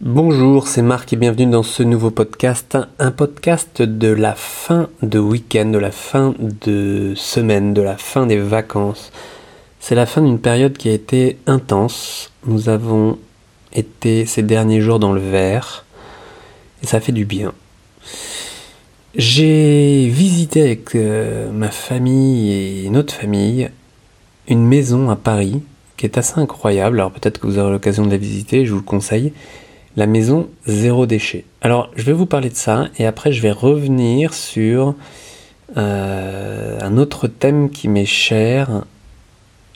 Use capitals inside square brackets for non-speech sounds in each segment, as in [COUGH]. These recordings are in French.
Bonjour, c'est Marc et bienvenue dans ce nouveau podcast, un podcast de la fin de week-end, de la fin de semaine, de la fin des vacances. C'est la fin d'une période qui a été intense. Nous avons été ces derniers jours dans le vert et ça fait du bien. J'ai visité avec euh, ma famille et une autre famille une maison à Paris qui est assez incroyable. Alors peut-être que vous aurez l'occasion de la visiter, je vous le conseille la maison zéro déchet. Alors, je vais vous parler de ça et après, je vais revenir sur euh, un autre thème qui m'est cher.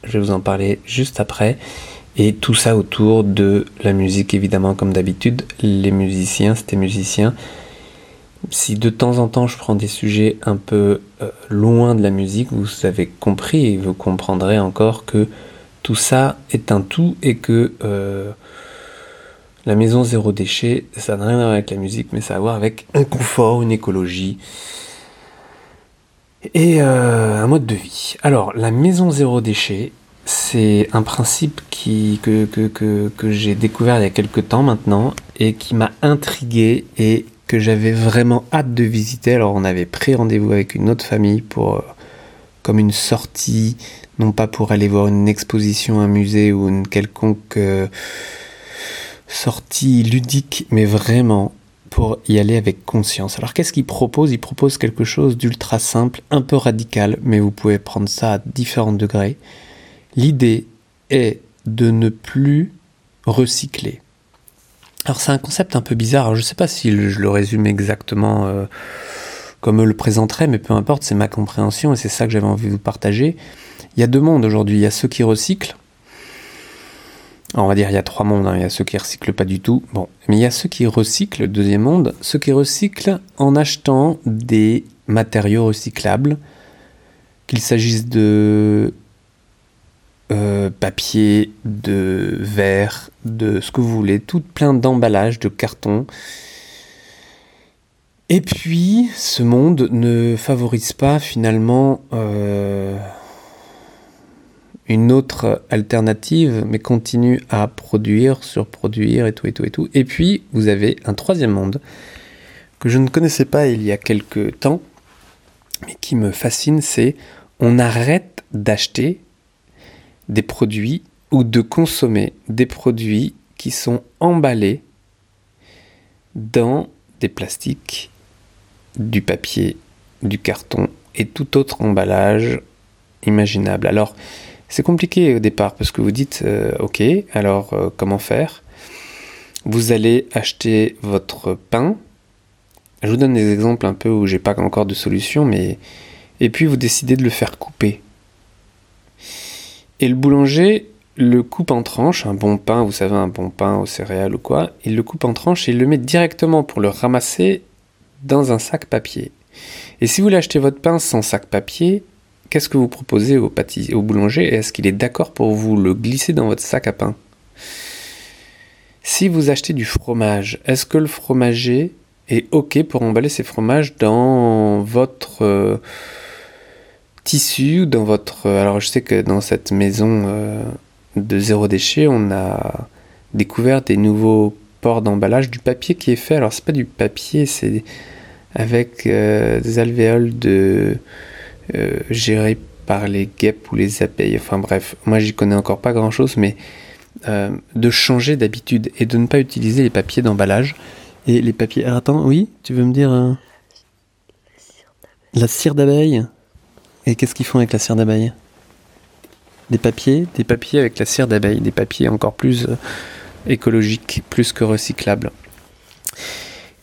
Je vais vous en parler juste après. Et tout ça autour de la musique, évidemment, comme d'habitude. Les musiciens, c'était musiciens. Si de temps en temps je prends des sujets un peu euh, loin de la musique, vous avez compris et vous comprendrez encore que tout ça est un tout et que euh, la maison zéro déchet, ça n'a rien à voir avec la musique, mais ça a à voir avec un confort, une écologie et euh, un mode de vie. Alors, la maison zéro déchet, c'est un principe que, j'ai découvert il y a quelques temps maintenant et qui m'a intrigué et que j'avais vraiment hâte de visiter. Alors, on avait pris rendez-vous avec une autre famille pour euh, comme une sortie, non pas pour aller voir une exposition, un musée ou une quelconque euh, sortie ludique, mais vraiment pour y aller avec conscience. Alors qu'est-ce qu'il propose? Il propose quelque chose d'ultra simple, un peu radical, mais vous pouvez prendre ça à différents degrés. L'idée est de ne plus recycler. Alors c'est un concept un peu bizarre, je ne sais pas si je le résume exactement euh, comme le présenteraient, mais peu importe, c'est ma compréhension et c'est ça que j'avais envie de vous partager. Il y a deux mondes aujourd'hui, il y a ceux qui recyclent, on va dire il y a trois mondes, hein. il y a ceux qui recyclent pas du tout, bon, mais il y a ceux qui recyclent, le deuxième monde, ceux qui recyclent en achetant des matériaux recyclables, qu'il s'agisse de euh, papier, de verre, de ce que vous voulez, tout plein d'emballages, de cartons. Et puis, ce monde ne favorise pas finalement euh, une autre alternative, mais continue à produire, surproduire et tout et tout et tout. Et puis, vous avez un troisième monde que je ne connaissais pas il y a quelques temps, mais qui me fascine, c'est on arrête d'acheter des produits ou de consommer des produits qui sont emballés dans des plastiques, du papier, du carton et tout autre emballage imaginable. Alors, c'est compliqué au départ parce que vous dites euh, ok, alors euh, comment faire? Vous allez acheter votre pain. Je vous donne des exemples un peu où j'ai pas encore de solution, mais et puis vous décidez de le faire couper. Et le boulanger le coupe en tranches, un bon pain, vous savez, un bon pain aux céréales ou quoi, il le coupe en tranches et il le met directement pour le ramasser dans un sac papier. Et si vous voulez acheter votre pain sans sac papier, qu'est-ce que vous proposez au, boulanger Est-ce qu'il est d'accord pour vous le glisser dans votre sac à pain? Si vous achetez du fromage, est-ce que le fromager est OK pour emballer ses fromages dans votre euh, tissu dans votre... Euh, alors je sais que dans cette maison euh, de zéro déchet, on a découvert des nouveaux ports d'emballage, du papier qui est fait. Alors c'est pas du papier, c'est avec des alvéoles de euh, géré par les guêpes ou les abeilles. Enfin bref, moi j'y connais encore pas grand chose, mais euh, de changer d'habitude et de ne pas utiliser les papiers d'emballage. Et les papiers. Attends, oui, tu veux me dire. Euh, la cire d'abeille? Et qu'est-ce qu'ils font avec la cire d'abeille? Des papiers? Des papiers avec la cire d'abeille, des papiers encore plus écologiques, plus que recyclables.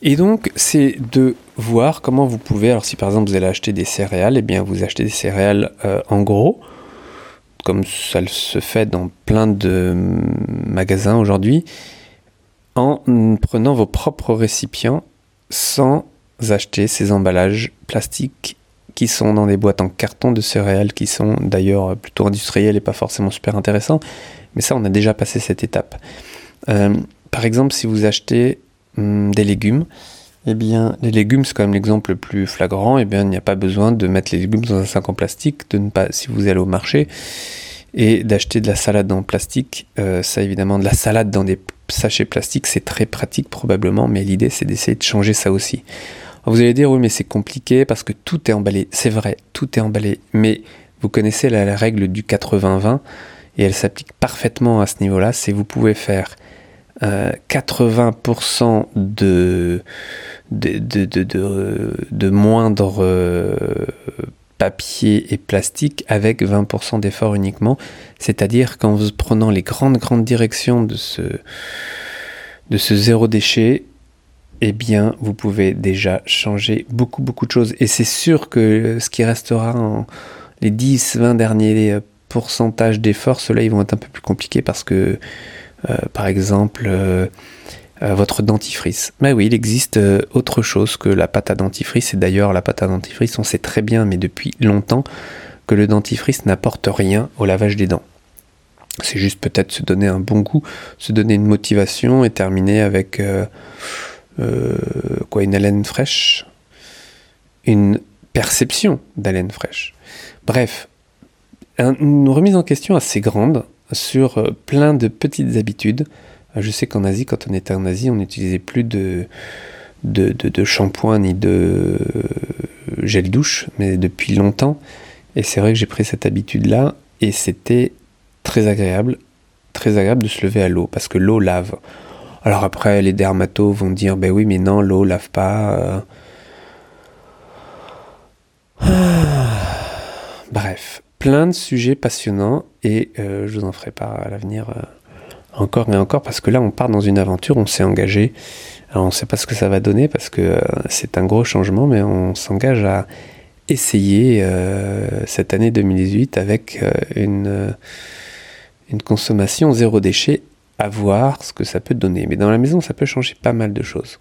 Et donc, c'est de voir comment vous pouvez, alors si par exemple vous allez acheter des céréales, eh bien vous achetez des céréales euh, en gros, comme ça se fait dans plein de magasins aujourd'hui, en prenant vos propres récipients sans acheter ces emballages plastiques qui sont dans des boîtes en carton de céréales qui sont d'ailleurs plutôt industrielles et pas forcément super intéressants. Mais ça, on a déjà passé cette étape. Euh, par exemple, si vous achetez Hum, des légumes, eh bien, les légumes, c'est quand même l'exemple le plus flagrant. Eh bien, il n'y a pas besoin de mettre les légumes dans un sac en plastique, de ne pas, si vous allez au marché, et d'acheter de la salade en plastique. Euh, ça, évidemment, de la salade dans des sachets plastiques, c'est très pratique probablement, mais l'idée c'est d'essayer de changer ça aussi. vous allez dire oui mais c'est compliqué parce que tout est emballé. C'est vrai, tout est emballé. Mais vous connaissez la, règle du 80-20 et elle s'applique parfaitement à ce niveau-là. C'est vous pouvez faire 80% de, de, de, de, de moindre euh, papier et plastique avec 20% d'effort uniquement. C'est-à-dire qu'en prenant les grandes, grandes directions de ce, de ce zéro déchet, eh bien, vous pouvez déjà changer beaucoup, beaucoup de choses. Et c'est sûr que ce qui restera en les 10, 20 derniers pourcentages d'efforts, ceux-là, ils vont être un peu plus compliqués parce que euh, par exemple, euh, euh, votre dentifrice. Mais oui, il existe autre chose que la pâte à dentifrice. Et d'ailleurs, la pâte à dentifrice, on sait très bien, mais depuis longtemps, que le dentifrice n'apporte rien au lavage des dents. C'est juste peut-être se donner un bon goût, se donner une motivation et terminer avec quoi une haleine fraîche, une perception d'haleine fraîche. Bref, une remise en question assez grande sur euh, plein de petites habitudes. Euh, je sais qu'en Asie, quand on était en Asie, on n'utilisait plus de, de, shampoing ni de euh, gel douche, mais depuis longtemps. Et c'est vrai que j'ai pris cette habitude-là, et c'était très agréable, très agréable de se lever à l'eau, parce que l'eau lave. Alors après, les dermatos vont dire, ben oui, mais non, l'eau lave pas. [SIGHS] Bref, plein de sujets passionnants et euh, je vous en ferai part à l'avenir euh, encore et encore parce que là on part dans une aventure, on s'est engagé. Alors on ne sait pas ce que ça va donner parce que euh, c'est un gros changement, mais on s'engage à essayer cette année 2018 avec une, une consommation zéro déchet, à voir ce que ça peut donner. Mais dans la maison, ça peut changer pas mal de choses.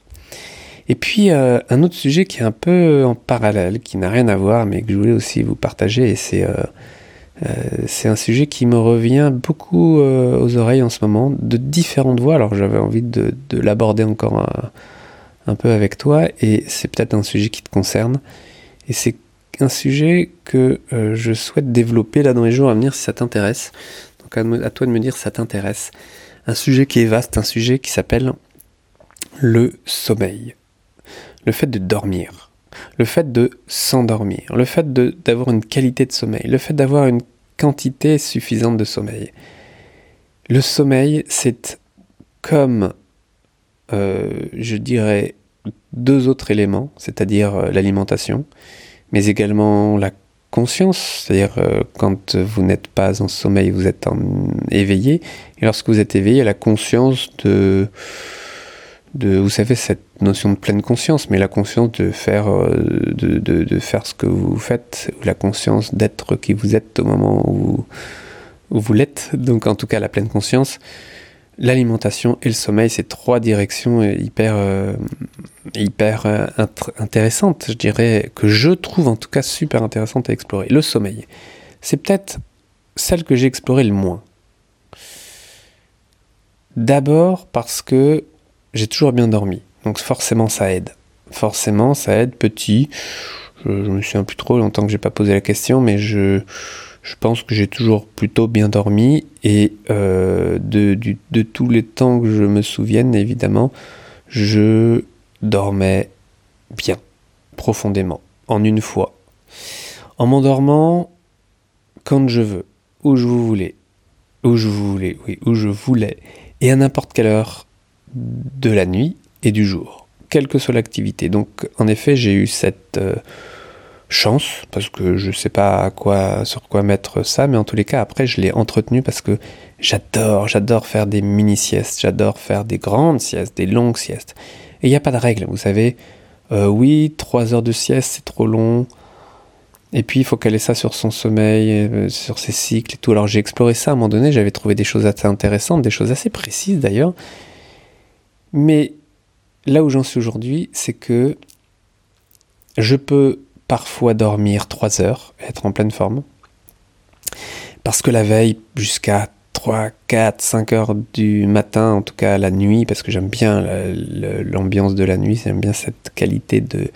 Et puis un autre sujet qui est un peu en parallèle, qui n'a rien à voir, mais que je voulais aussi vous partager, et c'est c'est un sujet qui me revient beaucoup euh, aux oreilles en ce moment, de différentes voix. Alors j'avais envie de, l'aborder encore un, peu avec toi, et c'est peut-être un sujet qui te concerne. Et c'est un sujet que euh, je souhaite développer là dans les jours à venir si ça t'intéresse. Donc à, toi de me dire si ça t'intéresse. Un sujet qui est vaste, un sujet qui s'appelle le sommeil. Le fait de dormir le fait de s'endormir, le fait d'avoir une qualité de sommeil, le fait d'avoir une quantité suffisante de sommeil. Le sommeil, c'est comme, euh, je dirais, deux autres éléments, c'est-à-dire euh, l'alimentation, mais également la conscience, c'est-à-dire euh, quand vous n'êtes pas en sommeil, vous êtes éveillé, et lorsque vous êtes éveillé, la conscience de de, vous savez, cette notion de pleine conscience, mais la conscience de faire, euh, de, de, faire ce que vous faites, la conscience d'être qui vous êtes au moment où, où vous l'êtes, donc en tout cas la pleine conscience. L'alimentation et le sommeil, c'est trois directions hyper, euh, hyper euh, intéressantes, je dirais, que je trouve en tout cas super intéressantes à explorer. Le sommeil, c'est peut-être celle que j'ai explorée le moins. D'abord parce que j'ai toujours bien dormi. Donc forcément ça aide. Forcément ça aide petit. Je, me souviens plus trop longtemps que j'ai pas posé la question, mais je, je pense que j'ai toujours plutôt bien dormi. Et euh, de, de tous les temps que je me souvienne, évidemment, je dormais bien, profondément, en une fois. En m'endormant quand je veux, où je voulais, où je voulais, oui, où je voulais, et à n'importe quelle heure de la nuit et du jour, quelle que soit l'activité. Donc en effet, j'ai eu cette euh, chance, parce que je ne sais pas quoi, sur quoi mettre ça, mais en tous les cas, après, je l'ai entretenu parce que j'adore, j'adore faire des mini-siestes, j'adore faire des grandes siestes, des longues siestes. Et il n'y a pas de règle, vous savez. Euh, oui, trois heures de sieste, c'est trop long. Et puis, il faut caler ça sur son sommeil, euh, sur ses cycles et tout. Alors, j'ai exploré ça à un moment donné, j'avais trouvé des choses assez intéressantes, des choses assez précises d'ailleurs. Mais là où j'en suis aujourd'hui, c'est que je peux parfois dormir 3 heures, être en pleine forme, parce que la veille, jusqu'à 3, 4, 5 heures du matin, en tout cas la nuit, parce que j'aime bien l'ambiance de la nuit, j'aime bien cette qualité de,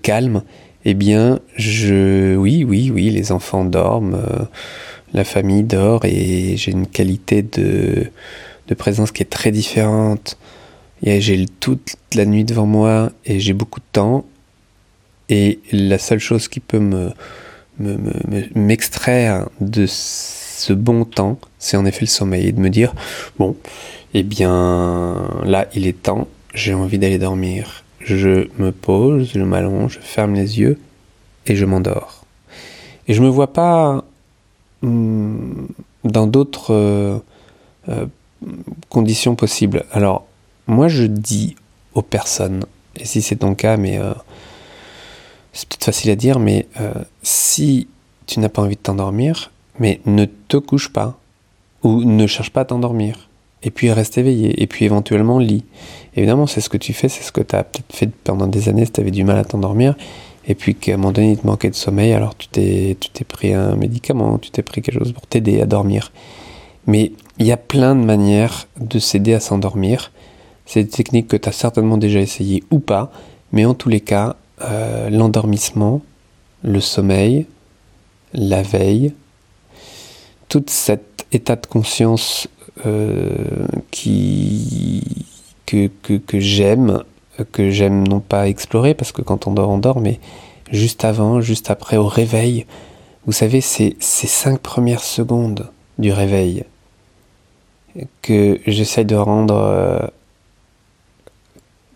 calme, eh bien, je, oui, oui, oui, les enfants dorment, euh, la famille dort et j'ai une qualité de, de présence qui est très différente. J'ai toute la nuit devant moi et j'ai beaucoup de temps. Et la seule chose qui peut me, m'extraire de ce bon temps, c'est en effet le sommeil et de me dire bon, eh bien là il est temps, j'ai envie d'aller dormir. Je me pose, je m'allonge, je ferme les yeux et je m'endors. Et je me vois pas hmm, dans d'autres euh, euh, conditions possibles. Alors moi je dis aux personnes, et si c'est ton cas, mais euh, c'est peut-être facile à dire, mais euh, si tu n'as pas envie de t'endormir, mais ne te couche pas ou ne cherche pas à t'endormir. Et puis reste éveillé, et puis éventuellement lis. Évidemment, c'est ce que tu fais, c'est ce que tu as peut-être fait pendant des années si tu avais du mal à t'endormir, et puis qu'à un moment donné il te manquait de sommeil, alors tu t'es, tu t'es pris un médicament, tu t'es pris quelque chose pour t'aider à dormir. Mais il y a plein de manières de s'aider à s'endormir. C'est des techniques que tu as certainement déjà essayées ou pas, mais en tous les cas, euh, l'endormissement, le sommeil, la veille, tout cet état de conscience euh, qui, que, que, j'aime, que j'aime non pas explorer, parce que quand on dort, on dort, mais juste avant, juste après, au réveil, vous savez, c'est ces cinq premières secondes du réveil que j'essaye de rendre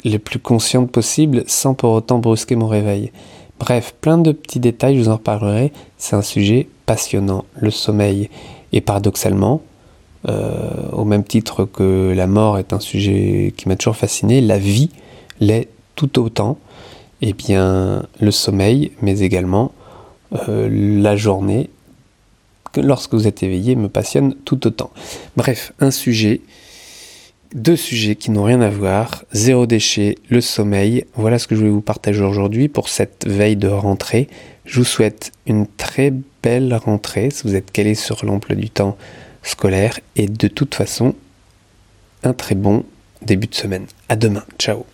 euh, le plus consciente possible sans pour autant brusquer mon réveil. Bref, plein de petits détails, je vous en reparlerai. C'est un sujet passionnant, le sommeil. Et paradoxalement, euh, au même titre que la mort est un sujet qui m'a toujours fasciné, la vie l'est tout autant. Et eh bien, le sommeil, mais également euh, la journée, lorsque vous êtes éveillé, me passionne tout autant. Bref, un sujet deux sujets qui n'ont rien à voir, zéro déchet, le sommeil. Voilà ce que je vais vous partager aujourd'hui pour cette veille de rentrée. Je vous souhaite une très belle rentrée si vous êtes calé sur l'emploi du temps scolaire et de toute façon un très bon début de semaine. À demain, ciao